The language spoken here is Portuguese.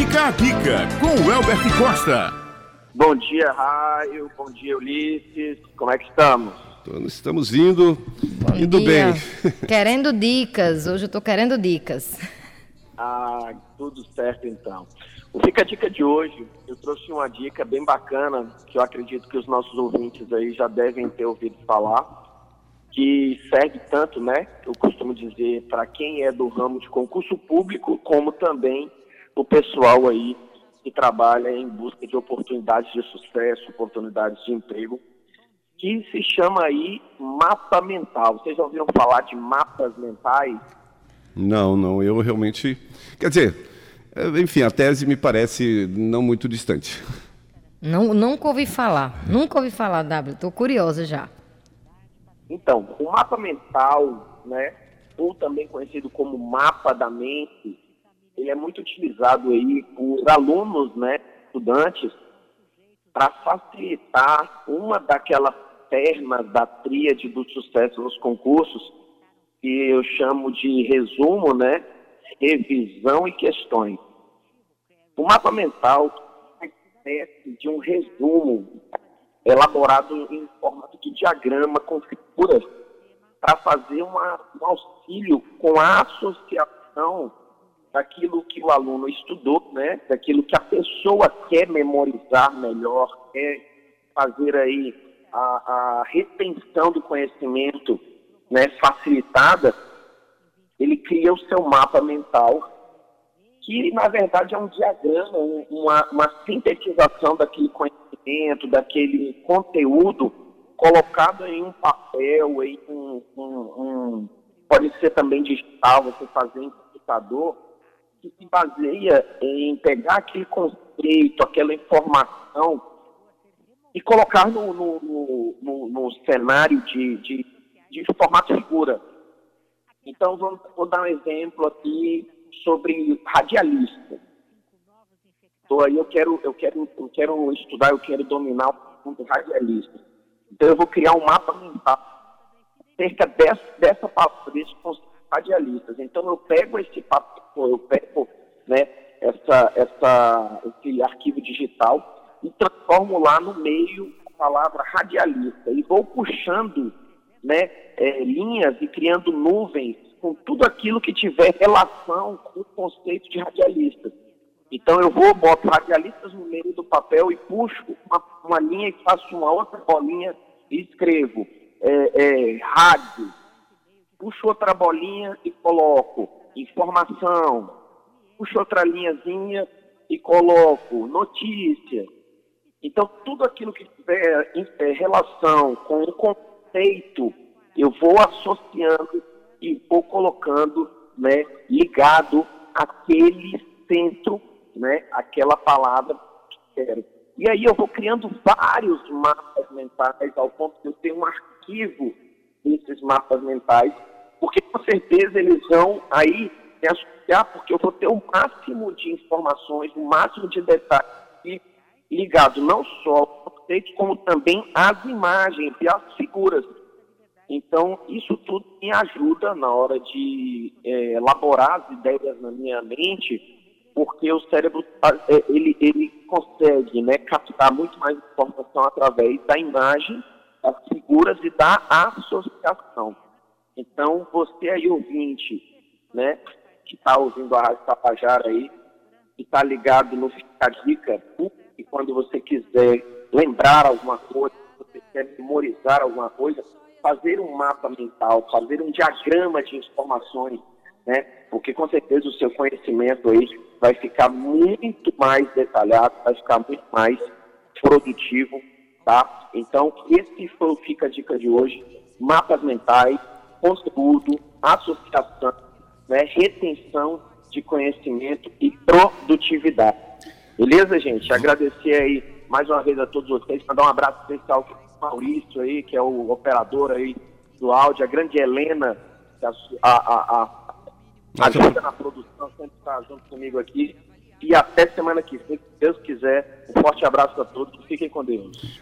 Fica a dica com o Elbert Costa. Bom dia, Raio. Bom dia, Ulisses. Como é que estamos? Estamos indo, Bom indo dia. bem. Querendo dicas. Hoje eu tô querendo dicas. Ah, tudo certo então. O Fica a Dica de hoje, eu trouxe uma dica bem bacana, que eu acredito que os nossos ouvintes aí já devem ter ouvido falar, que serve tanto, né, eu costumo dizer, para quem é do ramo de concurso público, como também o pessoal aí que trabalha em busca de oportunidades de sucesso, oportunidades de emprego, que se chama aí mapa mental. Vocês já ouviram falar de mapas mentais? Não, não, eu realmente. Quer dizer, eh, enfim, a tese me parece não muito distante. Não, nunca ouvi falar. Nunca ouvi falar, W. Tô curiosa já. Então, o mapa mental, né, ou também conhecido como mapa da mente, ele é muito utilizado aí por alunos, né, estudantes, para facilitar uma daquelas pernas da tríade do sucesso nos concursos, que eu chamo de resumo, né, revisão e questões. O mapa mental é espécie de um resumo elaborado em formato de diagrama com figuras para fazer uma, um auxílio com a associação daquilo que o aluno estudou, né, daquilo que a pessoa quer memorizar melhor, quer fazer aí a, a retenção do conhecimento né, facilitada, ele cria o seu mapa mental, que na verdade é um diagrama, um- uma, uma sintetização daquele conhecimento, daquele conteúdo colocado em um papel, em um, um- um- pode ser também digital, você fazer em computador, que se baseia em pegar aquele conceito, aquela informação e colocar no, no, no, no- cenário de, de, de formato figura. Então, vamos, vou dar um exemplo aqui sobre radialista. Então, aí eu quero, eu, quero, eu quero estudar, eu quero dominar o mundo radialista. Então, eu vou criar um mapa mental cerca dessa, dessa palavra, desse conceito radialistas. Então, eu pego esse papel, eu pego essa, essa, esse arquivo digital e transformo lá no meio a palavra radialista e vou puxando né, é, linhas e criando nuvens com tudo aquilo que tiver relação com o conceito de radialistas. Então eu vou, boto radialistas no meio do papel e puxo uma, uma linha e faço uma outra bolinha e escrevo é, é, rádio. Puxo outra bolinha e coloco informação. Puxo outra linhazinha e coloco notícia. Então, tudo aquilo que tiver é, relação com o conceito, eu vou associando e vou colocando né, ligado àquele centro, né, aquela palavra que quero. E aí eu vou criando vários mapas mentais, ao ponto de eu ter um arquivo desses mapas mentais, porque com certeza eles vão aí me associar, porque eu vou ter o máximo de informações, o máximo de detalhes ligado não só ao conceito, como também às imagens e às figuras. Então, isso tudo me ajuda na hora de é, elaborar as ideias na minha mente, porque o cérebro é, ele, ele consegue né, captar muito mais informação através da imagem, das figuras e da associação. Então, você aí, ouvinte, né, que está ouvindo a Rádio Tapajara aí, que está ligado no Fica Dica, e quando você quiser lembrar alguma coisa, você quer memorizar alguma coisa, fazer um mapa mental, fazer um diagrama de informações, né? Porque com certeza o seu conhecimento aí vai ficar muito mais detalhado, vai ficar muito mais produtivo, tá? Então, esse foi o Fica a Dica de hoje. Mapas mentais, conteúdo, associação, né? retenção de conhecimento e produtividade. Beleza, gente? Agradecer aí mais uma vez a todos vocês, mandar um abraço especial para o Maurício aí, que é o operador aí do áudio, a grande Helena, que a, a, a, a ajuda na produção, sempre está junto comigo aqui. E até semana que vem, se Deus quiser. Um forte abraço a todos, fiquem com Deus.